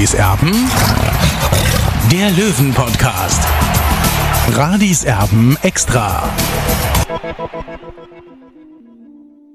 Radis Erben, der Löwen-Podcast. Radis Erben extra.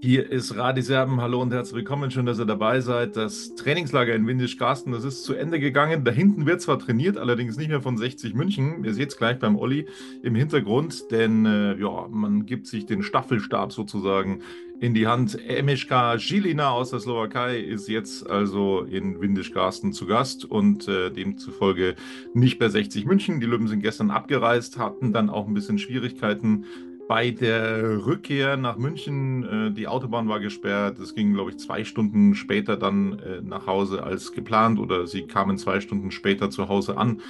Hier ist Radiserben. Hallo und herzlich willkommen. Schön, dass ihr dabei seid. Das Trainingslager in Windisch-Garsten, das ist zu Ende gegangen. Da hinten wird zwar trainiert, allerdings nicht mehr von 60 München. Ihr seht es gleich beim Olli im Hintergrund, denn äh, ja, man gibt sich den Staffelstab sozusagen in die Hand. Emeška Žilina aus der Slowakei ist jetzt also in Windisch-Garsten zu Gast und äh, demzufolge nicht bei 60 München. Die Löwen sind gestern abgereist, hatten dann auch ein bisschen Schwierigkeiten bei der Rückkehr nach München, äh, die Autobahn war gesperrt. Es ging, glaube ich, zwei Stunden später dann äh, nach Hause als geplant oder sie kamen zwei Stunden später zu Hause an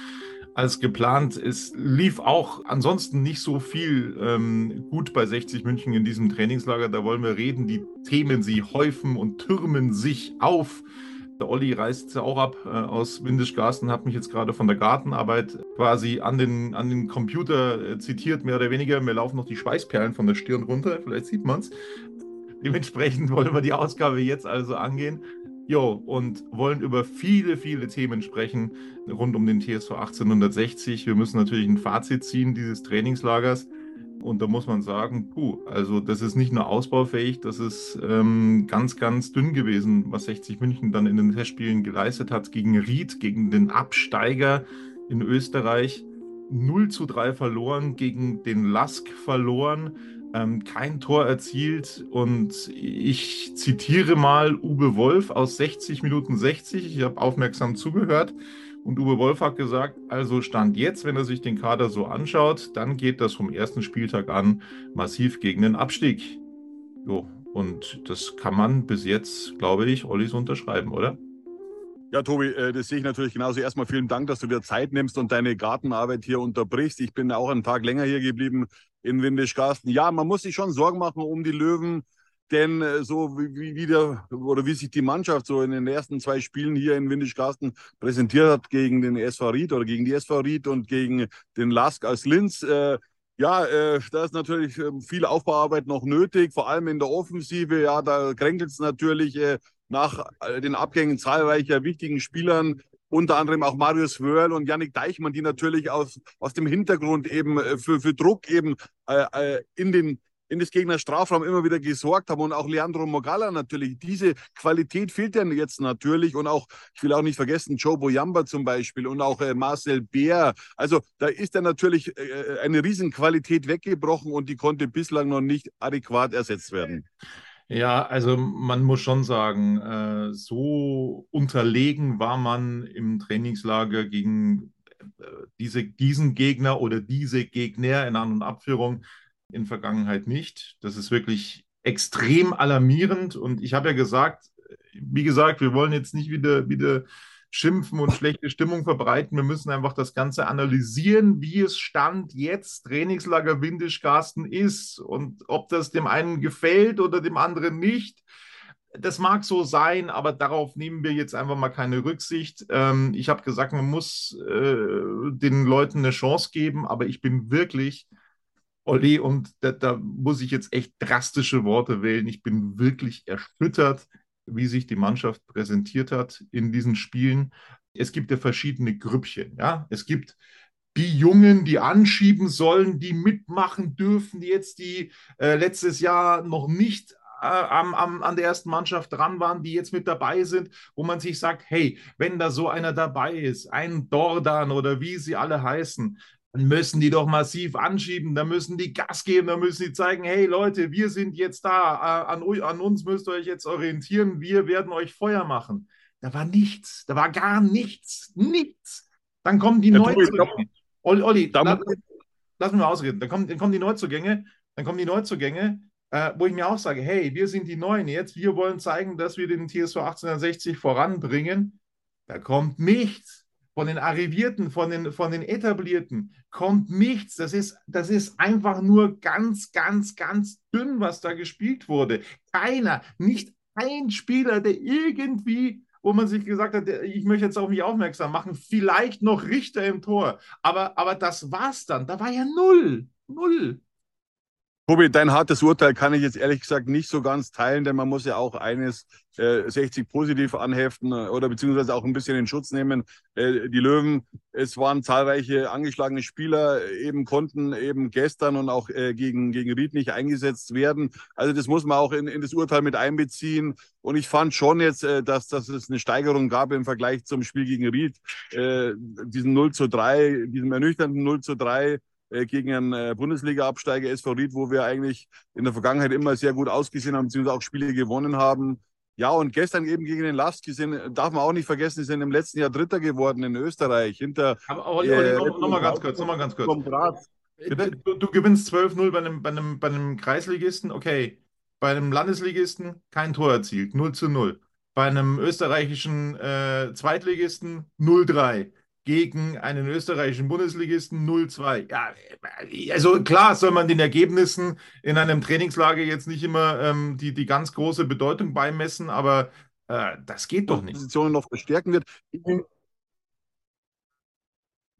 als geplant. Es lief auch ansonsten nicht so viel ähm, gut bei 60 München in diesem Trainingslager. Da wollen wir reden. Die Themen, sie häufen und türmen sich auf. Der Olli reist ja auch ab äh, aus Windisch-Garsten, hat mich jetzt gerade von der Gartenarbeit quasi an den, an den Computer äh, zitiert, mehr oder weniger. Mir laufen noch die Schweißperlen von der Stirn runter, vielleicht sieht man es. Dementsprechend wollen wir die Ausgabe jetzt also angehen. Jo, und wollen über viele, viele Themen sprechen rund um den TSV 1860. Wir müssen natürlich ein Fazit ziehen dieses Trainingslagers. Und da muss man sagen, puh, also das ist nicht nur ausbaufähig, das ist ähm, ganz, ganz dünn gewesen, was 60 München dann in den Testspielen geleistet hat gegen Ried, gegen den Absteiger in Österreich. 0 zu 3 verloren, gegen den Lask verloren, ähm, kein Tor erzielt. Und ich zitiere mal Uwe Wolf aus 60 Minuten 60. Ich habe aufmerksam zugehört. Und Uwe Wolf hat gesagt, also Stand jetzt, wenn er sich den Kader so anschaut, dann geht das vom ersten Spieltag an massiv gegen den Abstieg. Jo, und das kann man bis jetzt, glaube ich, Olli so unterschreiben, oder? Ja, Tobi, äh, das sehe ich natürlich genauso. Erstmal vielen Dank, dass du dir Zeit nimmst und deine Gartenarbeit hier unterbrichst. Ich bin auch einen Tag länger hier geblieben in Windischgarsten. Ja, man muss sich schon Sorgen machen um die Löwen. Denn äh, so wie, wie der, oder wie sich die Mannschaft so in den ersten zwei Spielen hier in Windischgarsten präsentiert hat gegen den SV Ried oder gegen die SV Ried und gegen den Lask als Linz, äh, ja, äh, da ist natürlich äh, viel Aufbauarbeit noch nötig, vor allem in der Offensive. Ja, da kränkelt es natürlich äh, nach äh, den Abgängen zahlreicher wichtigen Spielern, unter anderem auch Marius Wörl und Yannick Deichmann, die natürlich aus, aus dem Hintergrund eben äh, für, für Druck eben äh, in den in des Gegners Strafraum immer wieder gesorgt haben und auch Leandro Mogala natürlich. Diese Qualität fehlt ja jetzt natürlich und auch, ich will auch nicht vergessen, Joe Boyamba zum Beispiel und auch äh, Marcel Bär. Also da ist ja natürlich äh, eine Riesenqualität weggebrochen und die konnte bislang noch nicht adäquat ersetzt werden. Ja, also man muss schon sagen, äh, so unterlegen war man im Trainingslager gegen äh, diese, diesen Gegner oder diese Gegner in An- und Abführung in Vergangenheit nicht. Das ist wirklich extrem alarmierend. Und ich habe ja gesagt, wie gesagt, wir wollen jetzt nicht wieder, wieder schimpfen und schlechte Stimmung verbreiten. Wir müssen einfach das Ganze analysieren, wie es Stand jetzt Trainingslager Windischgarsten ist und ob das dem einen gefällt oder dem anderen nicht. Das mag so sein, aber darauf nehmen wir jetzt einfach mal keine Rücksicht. Ähm, ich habe gesagt, man muss äh, den Leuten eine Chance geben, aber ich bin wirklich Olli, und da, da, muss ich jetzt echt drastische Worte wählen. Ich bin wirklich erschüttert, wie sich die Mannschaft präsentiert hat in diesen Spielen. Es gibt ja verschiedene Grüppchen. Ja? Es gibt die Jungen, die anschieben sollen, die mitmachen dürfen, die jetzt die äh, letztes Jahr noch nicht äh, am, am, an der ersten Mannschaft dran waren, die jetzt mit dabei sind, wo man sich sagt, hey, wenn da so einer dabei ist, ein Dordan oder wie sie alle heißen, dann müssen die doch massiv anschieben, da müssen die Gas geben, da müssen die zeigen, hey Leute, wir sind jetzt da, an, an, uns müsst ihr euch jetzt orientieren, wir werden euch Feuer machen. Da war nichts, da war gar nichts, nichts. Dann kommen die ja, Neuzugänge. Olli, Olli lass, lass mich mal ausreden. Dann kommen, dann kommen die Neuzugänge, dann kommen die Neuzugänge, äh, wo ich mir auch sage, hey, wir sind die Neuen jetzt, wir wollen zeigen, dass wir den TSV 1860 voranbringen da kommt nichts. Von den Arrivierten, von den, von den Etablierten kommt nichts. Das ist, das ist einfach nur ganz, ganz, ganz dünn, was da gespielt wurde. Keiner, nicht ein Spieler, der irgendwie, wo man sich gesagt hat, ich möchte jetzt auf mich aufmerksam machen, vielleicht noch Richter im Tor. Aber, aber das war's dann. Da war ja null. Null. Tobi, dein hartes Urteil kann ich jetzt ehrlich gesagt nicht so ganz teilen, denn man muss ja auch eines äh, 60 positiv anheften äh, oder beziehungsweise auch ein bisschen in Schutz nehmen. Äh, die Löwen, es waren zahlreiche angeschlagene Spieler, äh, eben konnten eben gestern und auch äh, gegen, gegen Ried nicht eingesetzt werden. Also das muss man auch in, in das Urteil mit einbeziehen. Und ich fand schon jetzt, äh, dass, dass es eine Steigerung gab im Vergleich zum Spiel gegen Ried. Äh, diesen 0 zu 3, diesen ernüchternden 0 zu 3 äh, gegen einen äh, Bundesliga-Absteiger SV Ried, wo wir eigentlich in der Vergangenheit immer sehr gut ausgesehen haben, beziehungsweise auch Spiele gewonnen haben. Ja, und gestern eben gegen den Lask, die sind, darf man auch nicht vergessen, die sind im letzten Jahr Dritter geworden in Österreich. Hinter, aber, aber äh, noch, noch mal ganz kurz, noch mal ganz kurz. Du, du, gewinnst 12-0 bei einem, bei, einem, bei einem Kreisligisten, okay. Bei einem Landesligisten kein Tor erzielt, 0 zu 0. Bei einem österreichischen äh, Zweitligisten 0-3 gegen einen österreichischen Bundesligisten 0-2. Ja, also klar soll man den Ergebnissen in einem Trainingslager jetzt nicht immer ähm, die, die ganz große Bedeutung beimessen, aber äh, das geht doch nicht. Positionen noch verstärken wird.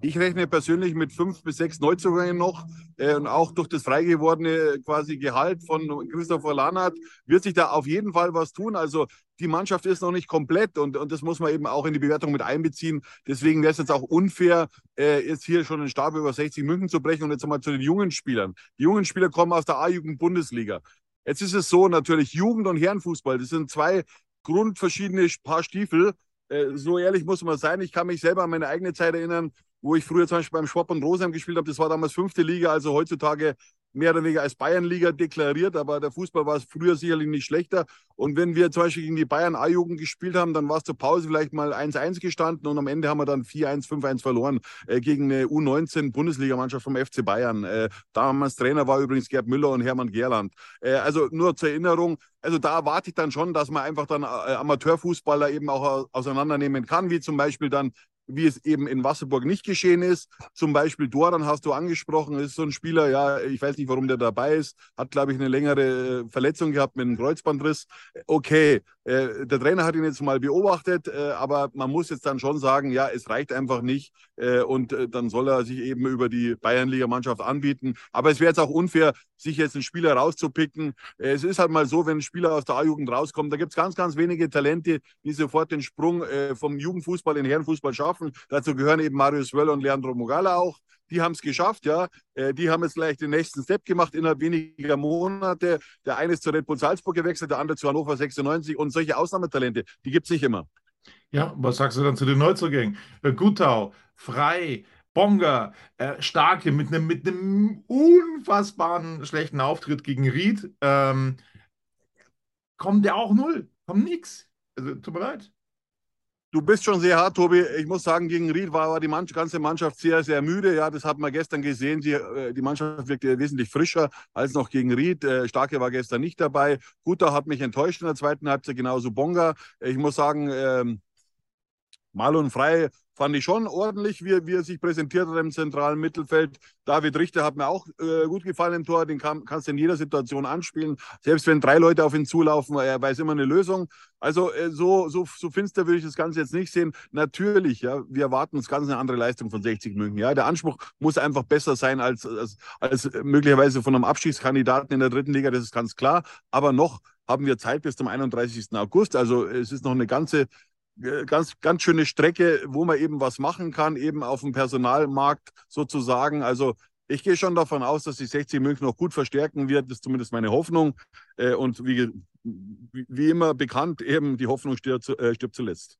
Ich rechne persönlich mit fünf bis sechs Neuzugängen noch äh, und auch durch das frei gewordene quasi Gehalt von Christopher Lahnert wird sich da auf jeden Fall was tun. Also die Mannschaft ist noch nicht komplett und, und das muss man eben auch in die Bewertung mit einbeziehen. Deswegen wäre es jetzt auch unfair, äh, jetzt hier schon einen Stab über 60 München zu brechen und jetzt mal zu den jungen Spielern. Die jungen Spieler kommen aus der A-Jugend-Bundesliga. Jetzt ist es so natürlich Jugend- und Herrenfußball, das sind zwei grundverschiedene Paar Stiefel. Äh, so ehrlich muss man sein. Ich kann mich selber an meine eigene Zeit erinnern wo ich früher zum Beispiel beim Schwab und Rosheim gespielt habe. Das war damals fünfte Liga, also heutzutage mehr oder weniger als Bayernliga deklariert, aber der Fußball war früher sicherlich nicht schlechter. Und wenn wir zum Beispiel gegen die Bayern A-Jugend gespielt haben, dann war es zur Pause vielleicht mal 1-1 gestanden und am Ende haben wir dann 4-1, 5-1 verloren äh, gegen eine U19-Bundesligamannschaft vom FC Bayern. Äh, damals Trainer war übrigens Gerd Müller und Hermann Gerland. Äh, also nur zur Erinnerung, also da erwarte ich dann schon, dass man einfach dann äh, Amateurfußballer eben auch auseinandernehmen kann, wie zum Beispiel dann wie es eben in Wasserburg nicht geschehen ist. Zum Beispiel Doran hast du angesprochen, ist so ein Spieler, ja, ich weiß nicht, warum der dabei ist, hat, glaube ich, eine längere äh, Verletzung gehabt mit einem Kreuzbandriss. Okay, äh, der Trainer hat ihn jetzt mal beobachtet, äh, aber man muss jetzt dann schon sagen, ja, es reicht einfach nicht äh, und äh, dann soll er sich eben über die Bayernliga-Mannschaft anbieten. Aber es wäre jetzt auch unfair, sich jetzt einen Spieler rauszupicken. Äh, es ist halt mal so, wenn ein Spieler aus der A-Jugend rauskommt, da gibt es ganz, ganz wenige Talente, die sofort den Sprung vom Jugendfußball in den Herrenfußball schaffen schaffen. Dazu gehören eben Marius Wöll und Leandro Mogala auch. Die haben es geschafft, ja. Äh, die haben jetzt gleich den nächsten Step gemacht innerhalb weniger Monate. Der eine ist zu Red Bull Salzburg gewechselt, der andere zu Hannover 96 und solche Ausnahmetalente, die gibt es nicht immer. Ja, was sagst du dann zu den Neuzugängen? Äh, Gutau, Frei, Bonga, äh, Starke mit einem mit unfassbaren schlechten Auftritt gegen Ried. Ähm, kommt der auch null? Kommt nix. Also, tut mir leid. Du bist schon sehr hart, Tobi. Ich muss sagen, gegen Ried war, die ganze Mannschaft sehr, sehr müde. Ja, das hat man gestern gesehen. Die, äh, die Mannschaft wirkte wesentlich frischer als noch gegen Ried. Äh, Starke war gestern nicht dabei. Guter hat mich enttäuscht in der zweiten Halbzeit, genauso Bonga. Ich muss sagen, ähm, Marlon Frei fand ich schon ordentlich, wie, wie er sich präsentiert hat im zentralen Mittelfeld. David Richter hat mir auch äh, gut gefallen im Tor, den kann, kannst du in jeder Situation anspielen. Selbst wenn drei Leute auf ihn zulaufen, er weiß immer eine Lösung. Also äh, so, so, so finster würde ich das Ganze jetzt nicht sehen. Natürlich, ja, wir erwarten uns ganz eine andere Leistung von 60 München. Ja, der Anspruch muss einfach besser sein als, als, als möglicherweise von einem Abschiedskandidaten in der dritten Liga, das ist ganz klar. Aber noch haben wir Zeit bis zum 31. August. Also es ist noch eine ganze äh, ganz, ganz schöne Strecke, wo man eben was machen kann, eben auf dem Personalmarkt sozusagen. Also ich gehe schon davon aus, dass die 60 München noch gut verstärken wird. Das ist zumindest meine Hoffnung. Äh, und wie, wie immer bekannt, eben die Hoffnung stirbt, äh, zuletzt.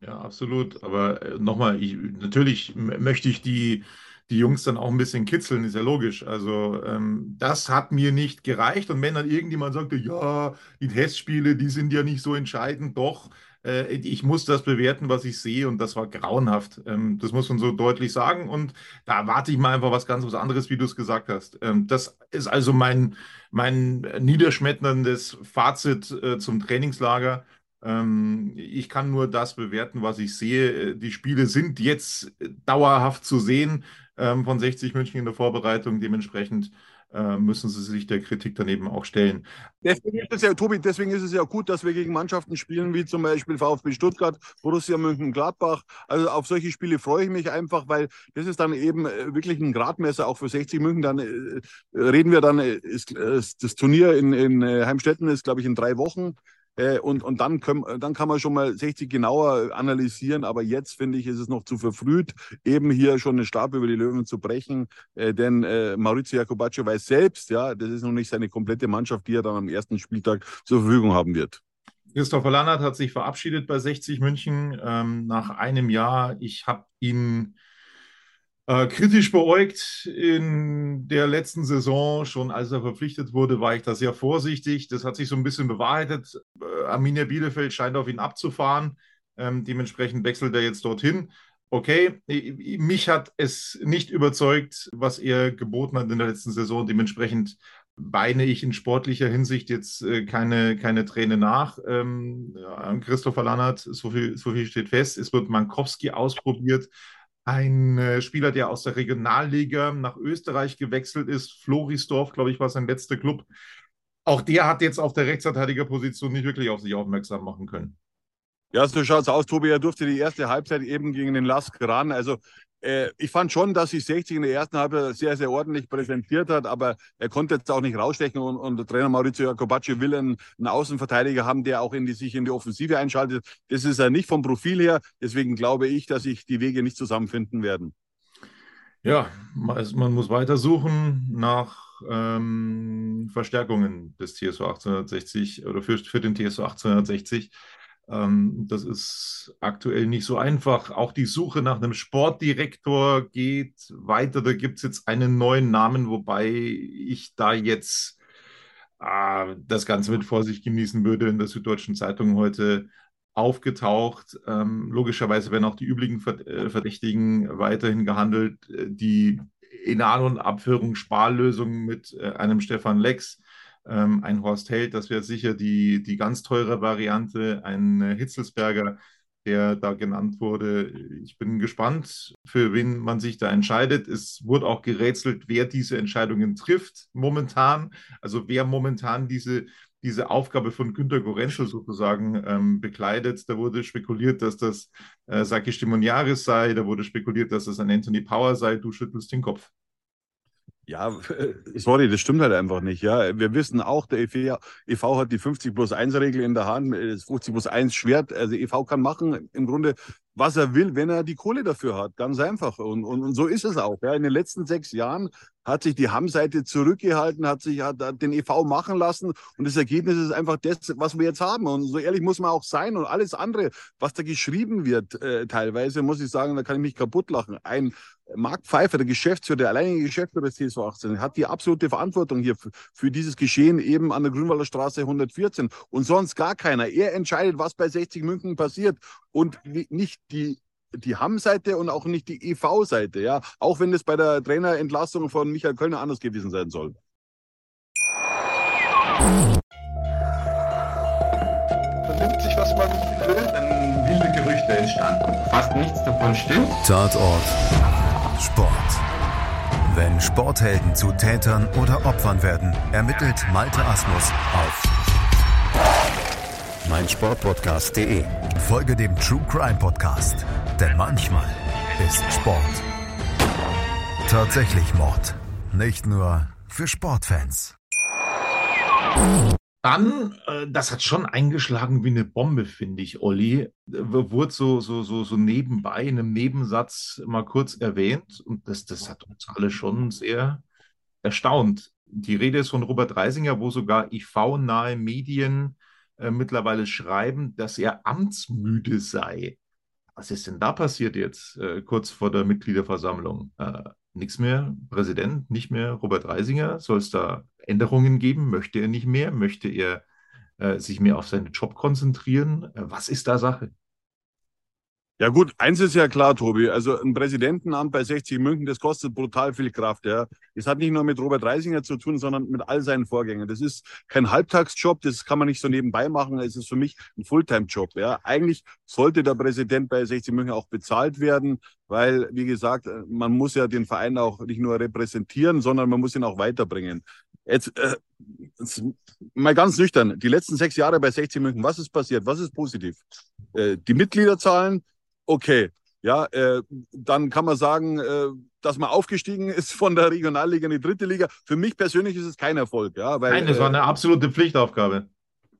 Ja, absolut. Aber nochmal, natürlich möchte ich die, die Jungs dann auch ein bisschen kitzeln, ist ja logisch. Also ähm, das hat mir nicht gereicht. Und wenn dann irgendjemand sagte, ja, die Testspiele, die sind ja nicht so entscheidend, doch äh, ich muss das bewerten, was ich sehe und das war grauenhaft. Ähm, das muss man so deutlich sagen und da erwarte ich mal einfach was ganz was anderes, wie du es gesagt hast. Ähm, das ist also mein, mein niederschmetterndes Fazit äh, zum Trainingslager. Ähm, ich kann nur das bewerten, was ich sehe. Die Spiele sind jetzt dauerhaft zu sehen ähm, von 60 München in der Vorbereitung. Dementsprechend äh, müssen sie sich der Kritik daneben auch stellen. Deswegen ist es ja, Tobi, deswegen ist es ja gut, dass wir gegen Mannschaften spielen, wie zum Beispiel VfB Stuttgart, Borussia Mönchengladbach. Also auf solche Spiele freue ich mich einfach, weil das ist dann eben äh, wirklich ein Gradmesser auch für 60 München. Dann äh, reden wir dann, äh, ist, äh, das Turnier in, in Heimstetten ist, glaube ich, in drei Wochen. Äh, und und dann, können, dann kann man schon mal 60 genauer analysieren. Aber jetzt finde ich, ist es noch zu verfrüht, eben hier schon einen Stab über die Löwen zu brechen. Äh, denn äh, Maurizio Jacobaccio weiß selbst, ja, das ist noch nicht seine komplette Mannschaft, die er dann am ersten Spieltag zur Verfügung haben wird. Christopher Lannert hat sich verabschiedet bei 60 München ähm, nach einem Jahr. Ich habe ihn äh, kritisch beäugt in der letzten Saison, schon als er verpflichtet wurde, war ich da sehr vorsichtig. Das hat sich so ein bisschen bewahrheitet. Äh, Arminia Bielefeld scheint auf ihn abzufahren. Ähm, dementsprechend wechselt er jetzt dorthin. Okay, mich hat es nicht überzeugt, was er geboten hat in der letzten Saison. Dementsprechend weine ich in sportlicher Hinsicht jetzt äh, keine, keine Träne nach. Ähm, Christopher Lannert, so viel, so viel steht fest. Es wird Mankowski ausprobiert ein äh, Spieler, der aus der Regionalliga nach Österreich gewechselt ist. Florisdorf, glaube ich, war sein letzter Club. Auch der hat jetzt auf der Rechtsverteidigerposition nicht wirklich auf sich aufmerksam machen können. Ja, so schaut es aus, Tobi. Er durfte die erste Halbzeit eben gegen den Lask ran. Also äh, ich fand schon, dass sich 60 in der ersten Halbzeit sehr, sehr ordentlich präsentiert hat, aber er konnte jetzt auch nicht rausstechen und, und Trainer Maurizio Jacobacci will einen, einen, Außenverteidiger haben, der auch in die, sich in die Offensive einschaltet. Das ist er nicht vom Profil her. Deswegen glaube ich, dass sich die Wege nicht zusammenfinden werden. Ja, man muss weiter suchen nach ähm, Verstärkungen des TSO 1860 oder für, für den TSO 1860. Ähm, das ist aktuell nicht so einfach. Auch die Suche nach einem Sportdirektor geht weiter. Da gibt es jetzt einen neuen Namen, wobei ich da jetzt äh, das Ganze mit Vorsicht genießen würde. In der Süddeutschen Zeitung heute aufgetaucht. Ähm, logischerweise werden auch die üblichen äh, Verdächtigen weiterhin gehandelt, äh, die in und Abführung Sparlösungen mit äh, einem Stefan Lex ähm, ein Horst Held, das wäre sicher die, die ganz teure Variante, ein äh, Hitzelsberger, der da genannt wurde. Ich bin gespannt, für wen man sich da entscheidet. Es wurde auch gerätselt, wer diese Entscheidungen trifft momentan, also wer momentan diese, diese Aufgabe von Günter Gorenzel sozusagen ähm, bekleidet. Da wurde spekuliert, dass das äh, Saki Stimoniaris sei, da wurde spekuliert, dass das ein Anthony Power sei. Du schüttelst den Kopf. Ja, sorry, das stimmt halt einfach nicht. Ja, wir wissen auch, der EV, EV hat die 50 plus 1 Regel in der Hand, das 50 plus 1 Schwert. Also EV kann machen im Grunde, was er will, wenn er die Kohle dafür hat. Ganz einfach. Und, und, und so ist es auch. Ja. In den letzten sechs Jahren hat sich die Hamm-Seite zurückgehalten, hat sich hat, hat den EV machen lassen. Und das Ergebnis ist einfach das, was wir jetzt haben. Und so ehrlich muss man auch sein. Und alles andere, was da geschrieben wird, äh, teilweise, muss ich sagen, da kann ich mich kaputt lachen. Ein Marc Pfeiffer, der Geschäftsführer, der alleinige Geschäftsführer des TSV 18, hat die absolute Verantwortung hier für, dieses Geschehen eben an der Grünwalder Straße 114 und sonst gar keiner. Er entscheidet, was bei 60 München passiert und nicht die die Hamm-Seite und auch nicht die EV-Seite, ja, auch wenn es bei der Trainerentlassung von Michael Kölner anders gewesen sein soll. Vernimmt sich, was man will, dann wilde Gerüchte entstanden. Fast nichts davon stimmt. Tatort Sport. Wenn Sporthelden zu Tätern oder Opfern werden, ermittelt Malte Asmus auf meinsportpodcast.de. Folge dem True Crime Podcast, denn manchmal ist Sport tatsächlich Mord. Nicht nur für Sportfans. Dann, äh, das hat schon eingeschlagen wie eine Bombe, finde ich, Olli. Wurde so, so, so, so nebenbei in einem Nebensatz mal kurz erwähnt und das, das hat uns alle schon sehr erstaunt. Die Rede ist von Robert Reisinger, wo sogar IV-nahe Medien äh, mittlerweile schreiben, dass er amtsmüde sei. Was ist denn da passiert jetzt, äh, kurz vor der Mitgliederversammlung? Äh, nichts mehr, Präsident, nicht mehr Robert Reisinger? Soll es da Änderungen geben? Möchte er nicht mehr? Möchte er äh, sich mehr auf seinen Job konzentrieren? Äh, was ist da Sache? Ja gut, eins ist ja klar, Tobi. Also ein Präsidentenamt bei 60 München, das kostet brutal viel Kraft. Ja, das hat nicht nur mit Robert Reisinger zu tun, sondern mit all seinen Vorgängern. Das ist kein Halbtagsjob, das kann man nicht so nebenbei machen. Es ist für mich ein Fulltime-Job. Ja, eigentlich sollte der Präsident bei 60 München auch bezahlt werden, weil wie gesagt, man muss ja den Verein auch nicht nur repräsentieren, sondern man muss ihn auch weiterbringen. Jetzt, äh, mal ganz nüchtern, die letzten sechs Jahre bei 60 München, was ist passiert? Was ist positiv? Äh, die Mitgliederzahlen okay. Ja, äh, dann kann man sagen, äh, dass man aufgestiegen ist von der Regionalliga in die dritte Liga. Für mich persönlich ist es kein Erfolg. Ja, weil, Nein, das war eine absolute Pflichtaufgabe.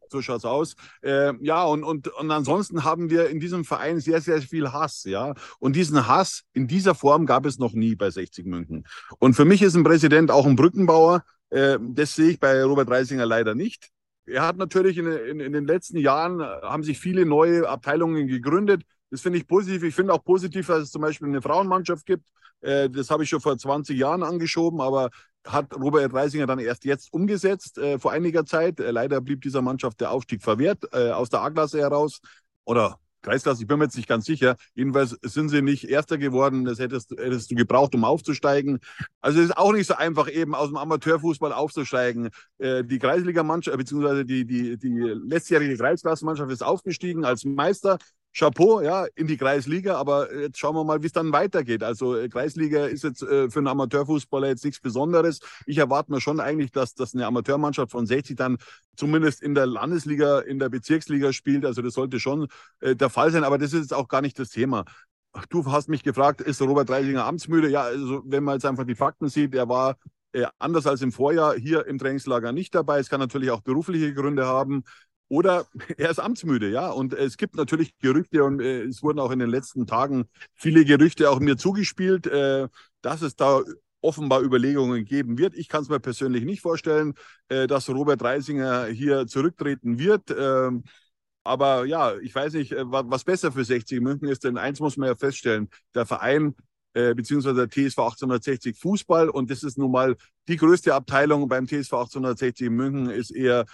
So schaut's aus. Äh, ja, und, und, und ansonsten haben wir in diesem Verein sehr, sehr viel Hass, ja. Und diesen Hass in dieser Form gab es noch nie bei 60 München. Und für mich ist ein Präsident auch ein Brückenbauer. Äh, das sehe ich bei Robert Reisinger leider nicht. Er hat natürlich in, in, in den letzten Jahren haben sich viele neue Abteilungen gegründet. Das finde ich positiv. Ich finde auch positiv, dass es zum Beispiel eine Frauenmannschaft gibt. Äh, das habe ich schon vor 20 Jahren angeschoben, aber hat Robert Reisinger dann erst jetzt umgesetzt, äh, vor einiger Zeit. Äh, leider blieb dieser Mannschaft der Aufstieg verwehrt, aus der A-Klasse heraus. Oder Kreisklasse, ich bin mir jetzt nicht ganz sicher. Jedenfalls sind sie nicht Erster geworden. Das hättest, hättest du gebraucht, um aufzusteigen. Also es ist auch nicht so einfach, eben aus dem Amateurfußball aufzusteigen. Äh, die Kreisligamannschaft, beziehungsweise die, die, die letztjährige Kreisklassenmannschaft ist aufgestiegen als Meister. Chapeau, ja, in die Kreisliga, aber jetzt schauen wir mal, wie es dann weitergeht. Also äh, Kreisliga ist jetzt äh, für einen Amateurfußballer jetzt nichts Besonderes. Ich erwarte mir schon eigentlich, dass, dass eine Amateurmannschaft von 60 dann zumindest in der Landesliga, in der Bezirksliga spielt. Also das sollte schon äh, der Fall sein, aber das ist jetzt auch gar nicht das Thema. Du hast mich gefragt, ist Robert Reisinger amtsmüde? Ja, also wenn man jetzt einfach die Fakten sieht, er war äh, anders als im Vorjahr hier im Trainingslager nicht dabei. Es kann natürlich auch berufliche Gründe haben oder er ist amtsmüde, ja. Und es gibt natürlich Gerüchte und äh, es wurden auch in den letzten Tagen viele Gerüchte auch mir zugespielt, äh, dass es da offenbar Überlegungen geben wird. Ich kann es mir persönlich nicht vorstellen, äh, dass Robert Reisinger hier zurücktreten wird. Ähm, aber ja, ich weiß nicht, äh, was besser für 60 München ist, denn eins muss man ja feststellen, der Verein äh, beziehungsweise der TSV 1860 Fußball und das ist nun mal die größte Abteilung beim TSV 1860 München, ist eher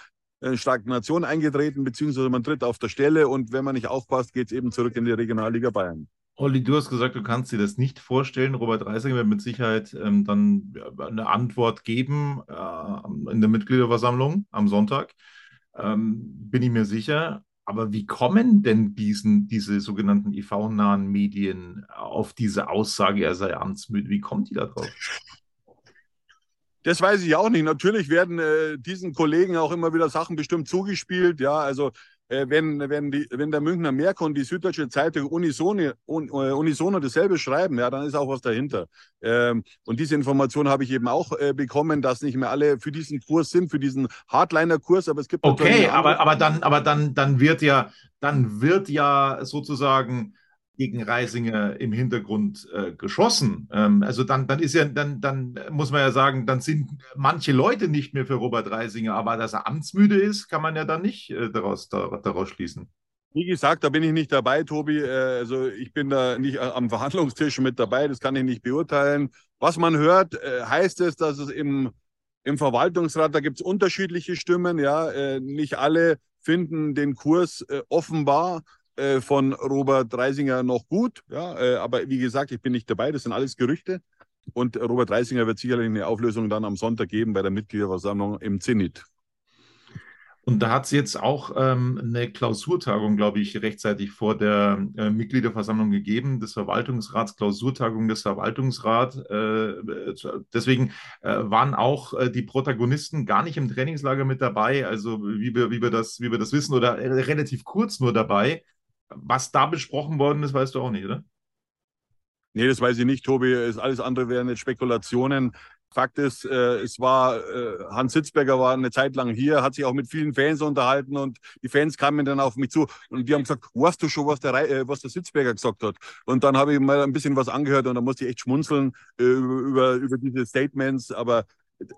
Stagnation eingetreten, beziehungsweise man tritt auf der Stelle und wenn man nicht aufpasst, geht es eben zurück in die Regionalliga Bayern. Olli, du hast gesagt, du kannst dir das nicht vorstellen. Robert Reisinger wird mit Sicherheit ähm, dann eine Antwort geben äh, in der Mitgliederversammlung am Sonntag. Ähm, bin ich mir sicher. Aber wie kommen denn diesen, diese sogenannten IV-nahen Medien auf diese Aussage, er sei amtsmüde? Wie kommen die da drauf? Das weiß ich auch nicht. Natürlich werden äh, diesen Kollegen auch immer wieder Sachen bestimmt zugespielt. Ja, also äh, wenn, wenn, die, wenn der Münchner Merkur und die Süddeutsche Zeitung unisono, un, äh, unisono dasselbe schreiben, ja, dann ist auch was dahinter. Ähm, und diese Information habe ich eben auch äh, bekommen, dass nicht mehr alle für diesen Kurs sind, für diesen Hardliner-Kurs, aber es gibt okay, aber aber dann aber dann dann wird ja dann wird ja sozusagen gegen Reisinger im Hintergrund äh, geschossen. Ähm, also dann, dann ist ja, dann, dann muss man ja sagen, dann sind manche Leute nicht mehr für Robert Reisinger, aber dass er amtsmüde ist, kann man ja dann nicht äh, daraus, da, daraus schließen. Wie gesagt, da bin ich nicht dabei, Tobi. Äh, also ich bin da nicht am Verhandlungstisch mit dabei, das kann ich nicht beurteilen. Was man hört, äh, heißt es, dass es im, im Verwaltungsrat, da gibt es unterschiedliche Stimmen, ja, äh, nicht alle finden den Kurs offenbar äh, von Robert Reisinger noch gut. Ja, äh, aber wie gesagt, ich bin nicht dabei. Das sind alles Gerüchte. Und Robert Reisinger wird sicherlich eine Auflösung dann am Sonntag geben bei der Mitgliederversammlung im Zenit. Und da hat es jetzt auch ähm, eine Klausurtagung, glaube ich, rechtzeitig vor der äh, Mitgliederversammlung gegeben, des Verwaltungsrats, Klausurtagung des Verwaltungsrats. Äh, deswegen äh, waren auch äh, die Protagonisten gar nicht im Trainingslager mit dabei, also wie wir, wie wir, das, wie wir das wissen, oder relativ kurz nur dabei. Was da besprochen worden ist, weißt du auch nicht, oder? Nee, das weiß ich nicht, Tobi. Alles andere wären jetzt Spekulationen. Fakt ist, äh, es war, äh, Hans Sitzberger war eine Zeit lang hier, hat sich auch mit vielen Fans unterhalten und die Fans kamen dann auf mich zu und die haben gesagt, weißt du schon, was der, äh, was der Sitzberger gesagt hat? Und dann habe ich mal ein bisschen was angehört und da musste ich echt schmunzeln äh, über, über diese Statements, aber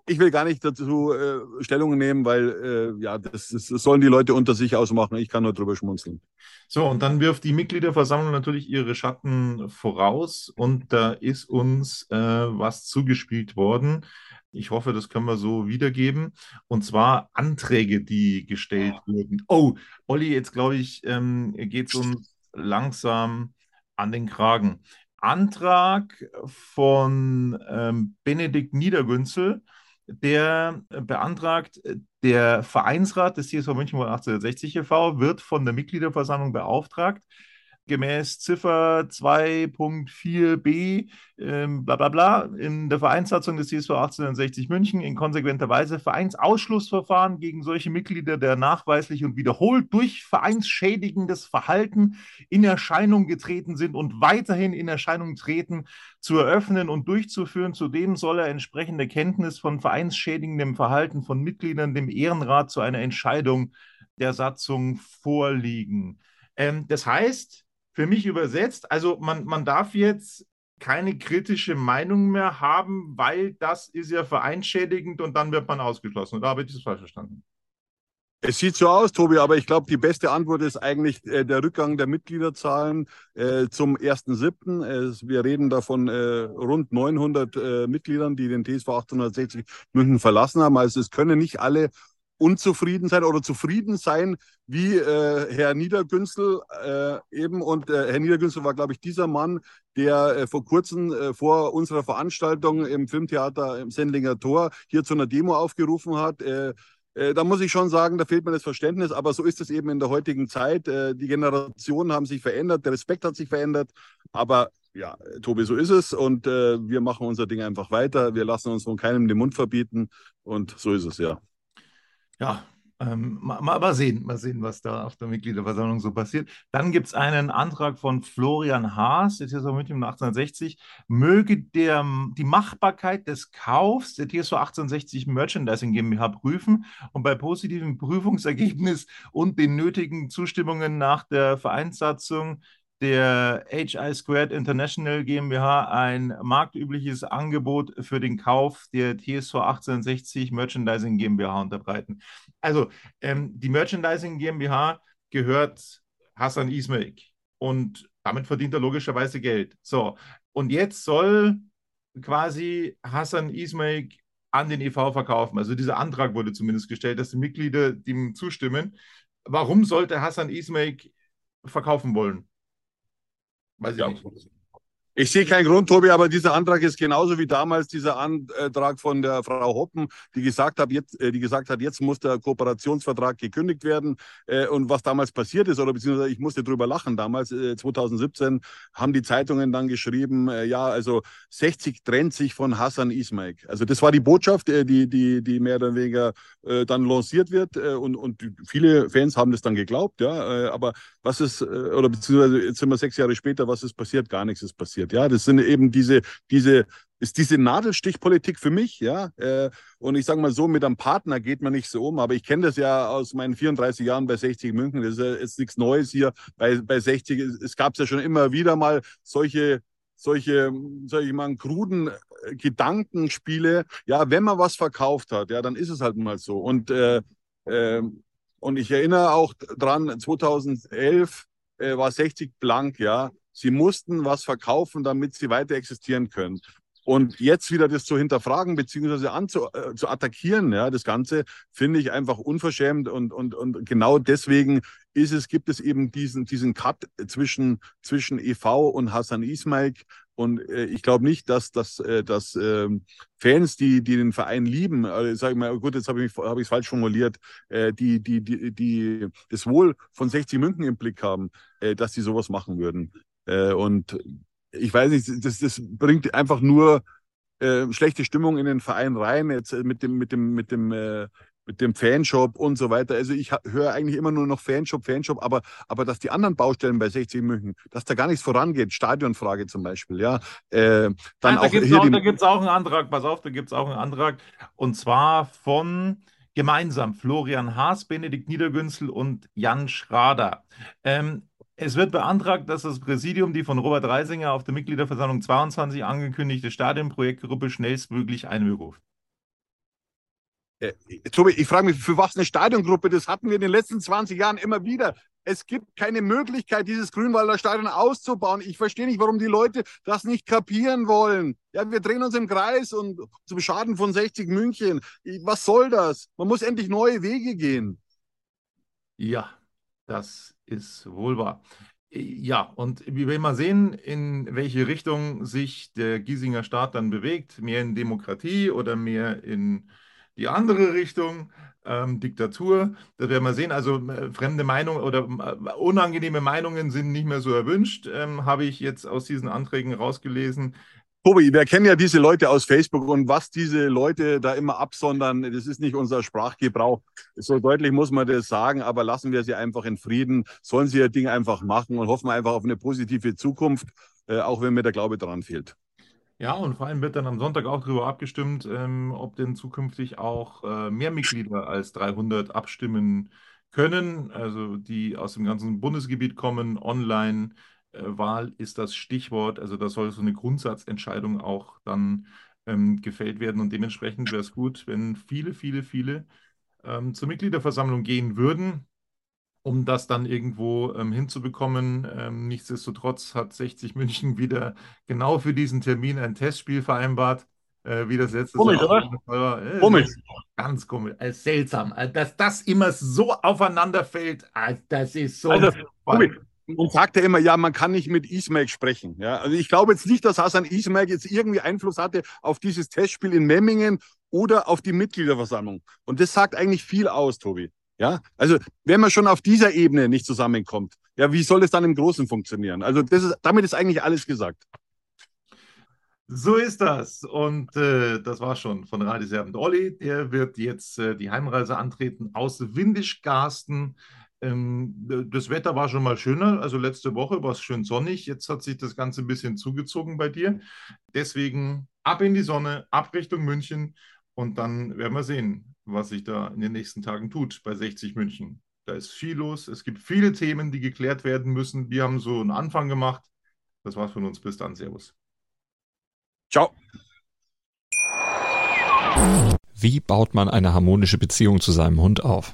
ich will gar nicht dazu äh, Stellung nehmen, weil äh, ja, das, das, sollen die Leute unter sich ausmachen. Ich kann nur drüber schmunzeln. So, und dann wirft die Mitgliederversammlung natürlich ihre Schatten voraus und da ist uns äh, was zugespielt worden. Ich hoffe, das können wir so wiedergeben. Und zwar Anträge, die gestellt wurden. Oh, Olli, jetzt glaube ich, ähm, geht es uns langsam an den Kragen. Antrag von ähm, Benedikt Niedergünzel, der beantragt, der Vereinsrat des TSV München 1860 e.V. wird von der Mitgliederversammlung beauftragt, gemäß Ziffer 2.4b, ähm, bla bla bla, in der Vereinssatzung des CSV 1860 München in konsequenter Weise Vereinsausschlussverfahren gegen solche Mitglieder, der nachweislich und wiederholt durch vereinsschädigendes Verhalten in Erscheinung getreten sind und weiterhin in Erscheinung treten, zu eröffnen und durchzuführen. Zudem soll er entsprechende Kenntnis von vereinsschädigendem Verhalten von Mitgliedern dem Ehrenrat zu einer Entscheidung der Satzung vorliegen. Ähm, das heißt, für mich übersetzt. Also man, man darf jetzt keine kritische Meinung mehr haben, weil das ist ja vereinschädigend und dann wird man ausgeschlossen. Oder habe ich das falsch verstanden? Es sieht so aus, Tobi, aber ich glaube, die beste Antwort ist eigentlich äh, der Rückgang der Mitgliederzahlen äh, zum 1.7. Äh, wir reden davon äh, rund 900 äh, Mitgliedern, die den TSV 1860 München verlassen haben. Also es können nicht alle unzufrieden sein oder zufrieden sein, wie äh, Herr Niedergünzel äh, eben. Und äh, Herr Niedergünzel war, glaube ich, dieser Mann, der äh, vor kurzem äh, vor unserer Veranstaltung im Filmtheater im Sendlinger Tor hier zu einer Demo aufgerufen hat. Äh, da muss ich schon sagen, da fehlt mir das Verständnis, aber so ist es eben in der heutigen Zeit. Die Generationen haben sich verändert, der Respekt hat sich verändert, aber ja, Tobi, so ist es und wir machen unser Ding einfach weiter. Wir lassen uns von keinem den Mund verbieten und so ist es ja. Ja, ähm, mal, mal, sehen, mal sehen, was da auf der Mitgliederversammlung so passiert. Dann gibt es einen Antrag von Florian Haas, der TSV München 1860, möge der, die Machbarkeit des Kaufs der TSV 1860 Merchandising GmbH prüfen und bei positivem Prüfungsergebnis und den nötigen Zustimmungen nach der Vereinssatzung der HI Squared International GmbH ein marktübliches Angebot für den Kauf der TSV 1860 Merchandising GmbH unterbreiten. Also ähm, die Merchandising GmbH gehört Hassan Ismail und damit verdient er logischerweise Geld. So, und jetzt soll quasi Hassan Ismail an den EV verkaufen. Also dieser Antrag wurde zumindest gestellt, dass die Mitglieder dem zustimmen. Warum sollte Hassan Ismail verkaufen wollen? Weiß ich ja. Ich sehe keinen Grund, Tobi, aber dieser Antrag ist genauso wie damals dieser Antrag von der Frau Hoppen, die gesagt hat, jetzt, äh, die gesagt hat, jetzt muss der Kooperationsvertrag gekündigt werden. Äh, und was damals passiert ist, oder beziehungsweise ich musste drüber lachen, damals, 2017, äh, haben die Zeitungen dann geschrieben, ja, also 60 trennt sich von Hassan Ismail. Also das war die Botschaft, die, die, die mehr oder weniger dann lanciert wird. Und, und viele Fans haben das dann geglaubt, ja. Aber was ist, oder beziehungsweise jetzt sind wir sechs Jahre später, was ist passiert? Gar nichts ist passiert passiert. Ja, das sind eben diese, diese, ist diese Nadelstichpolitik für mich, ja. Äh, und ich sage mal so, mit einem Partner geht man nicht so um, aber ich kenne das ja aus meinen 34 Jahren bei 60 München. Das ist, nichts Neues hier bei, bei 60. Es, es gab ja schon immer wieder mal solche solche, ich mal, kruden äh, Gedankenspiele. Ja, wenn man was verkauft hat, ja, dann ist es halt mal so. Und, äh, äh, und ich erinnere auch dran, 2011 äh, war 60 blank, ja. Sie mussten was verkaufen, damit sie weiter existieren können. Und jetzt wieder das zu hinterfragen beziehungsweise anzu, äh, zu attackieren, ja, das Ganze finde ich einfach unverschämt und, und, und genau deswegen ist es, gibt es eben diesen, diesen Cut zwischen, zwischen EV und Hassan Ismail. Und äh, ich glaube nicht, dass, dass, äh, dass äh, Fans, die, die den Verein lieben, äh, sage ich mal, gut, jetzt habe ich es hab falsch formuliert, äh, die, die, die, die das Wohl von 60 München im Blick haben, äh, dass sie sowas machen würden. Äh, und ich weiß nicht, das, das bringt einfach nur äh, schlechte Stimmung in den Verein rein, jetzt äh, mit dem, mit dem, mit dem, äh, mit dem Fanshop und so weiter. Also ich höre eigentlich immer nur noch Fanshop, Fanshop, aber, aber dass die anderen Baustellen bei 60 München, dass da gar nichts vorangeht, Stadionfrage zum Beispiel, ja. Äh, dann Nein, auch da gibt es auch, auch einen Antrag, pass auf, da gibt es auch einen Antrag und zwar von gemeinsam Florian Haas, Benedikt Niedergünzel und Jan Schrader. Ähm, es wird beantragt, dass das Präsidium die von Robert Reisinger auf der Mitgliederversammlung 22 angekündigte Stadionprojektgruppe schnellstmöglich einberuft. Äh, Tobi, ich frage mich, für was eine Stadiongruppe? Das hatten wir in den letzten 20 Jahren immer wieder. Es gibt keine Möglichkeit, dieses Grünwalder Stadion auszubauen. Ich verstehe nicht, warum die Leute das nicht kapieren wollen. Ja, wir drehen uns im Kreis und zum Schaden von 60 München. Was soll das? Man muss endlich neue Wege gehen. Ja, das ist wohl wahr. Ja, und wir werden mal sehen, in welche Richtung sich der Giesinger Staat dann bewegt. Mehr in Demokratie oder mehr in die andere Richtung, ähm, Diktatur. Das werden wir sehen. Also äh, fremde Meinungen oder äh, unangenehme Meinungen sind nicht mehr so erwünscht, ähm, habe ich jetzt aus diesen Anträgen rausgelesen. Tobi, wir kennen ja diese Leute aus Facebook und was diese Leute da immer absondern, das ist nicht unser Sprachgebrauch. So deutlich muss man das sagen, aber lassen wir sie einfach in Frieden, sollen sie ihr Ding einfach machen und hoffen einfach auf eine positive Zukunft, äh, auch wenn mir der Glaube daran fehlt. Ja, und vor allem wird dann am Sonntag auch darüber abgestimmt, ähm, ob denn zukünftig auch äh, mehr Mitglieder als 300 abstimmen können, also die aus dem ganzen Bundesgebiet kommen, online. Äh, Wahl ist das Stichwort. Also da soll so eine Grundsatzentscheidung auch dann ähm, gefällt werden. Und dementsprechend wäre es gut, wenn viele, viele, viele ähm, zur Mitgliederversammlung gehen würden, um das dann irgendwo ähm, hinzubekommen. Ähm, nichtsdestotrotz hat 60 München wieder genau für diesen Termin ein Testspiel vereinbart. Äh, wie das letzte Komisch, oder? Äh, komisch. Ganz komisch. Äh, seltsam. Äh, dass das immer so aufeinander fällt, äh, das ist so. Also, und sagt er immer, ja, man kann nicht mit Ismail sprechen. Ja, also ich glaube jetzt nicht, dass Hasan Ismail jetzt irgendwie Einfluss hatte auf dieses Testspiel in Memmingen oder auf die Mitgliederversammlung. Und das sagt eigentlich viel aus, Tobi. Ja, also wenn man schon auf dieser Ebene nicht zusammenkommt, ja, wie soll es dann im Großen funktionieren? Also das ist, damit ist eigentlich alles gesagt. So ist das. Und äh, das war schon von Radiserben Olli. Der wird jetzt äh, die Heimreise antreten aus Windischgarsten. Ähm, das Wetter war schon mal schöner. Also letzte Woche war es schön sonnig. Jetzt hat sich das Ganze ein bisschen zugezogen bei dir. Deswegen ab in die Sonne, ab Richtung München. Und dann werden wir sehen, was sich da in den nächsten Tagen tut bei 60 München. Da ist viel los. Es gibt viele Themen, die geklärt werden müssen. Wir haben so einen Anfang gemacht. Das war's von uns. Bis dann. Servus. Ciao. Wie baut man eine harmonische Beziehung zu seinem Hund auf?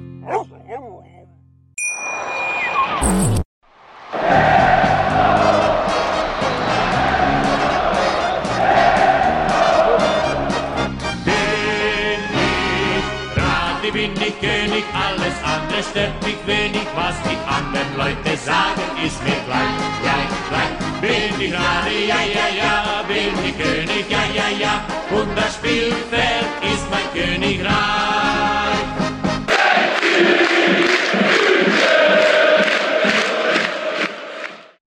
Ich gerade, ja, ja, ja, bin ich König, ja, ja, ja, und das Spielfeld ist mein Königreich.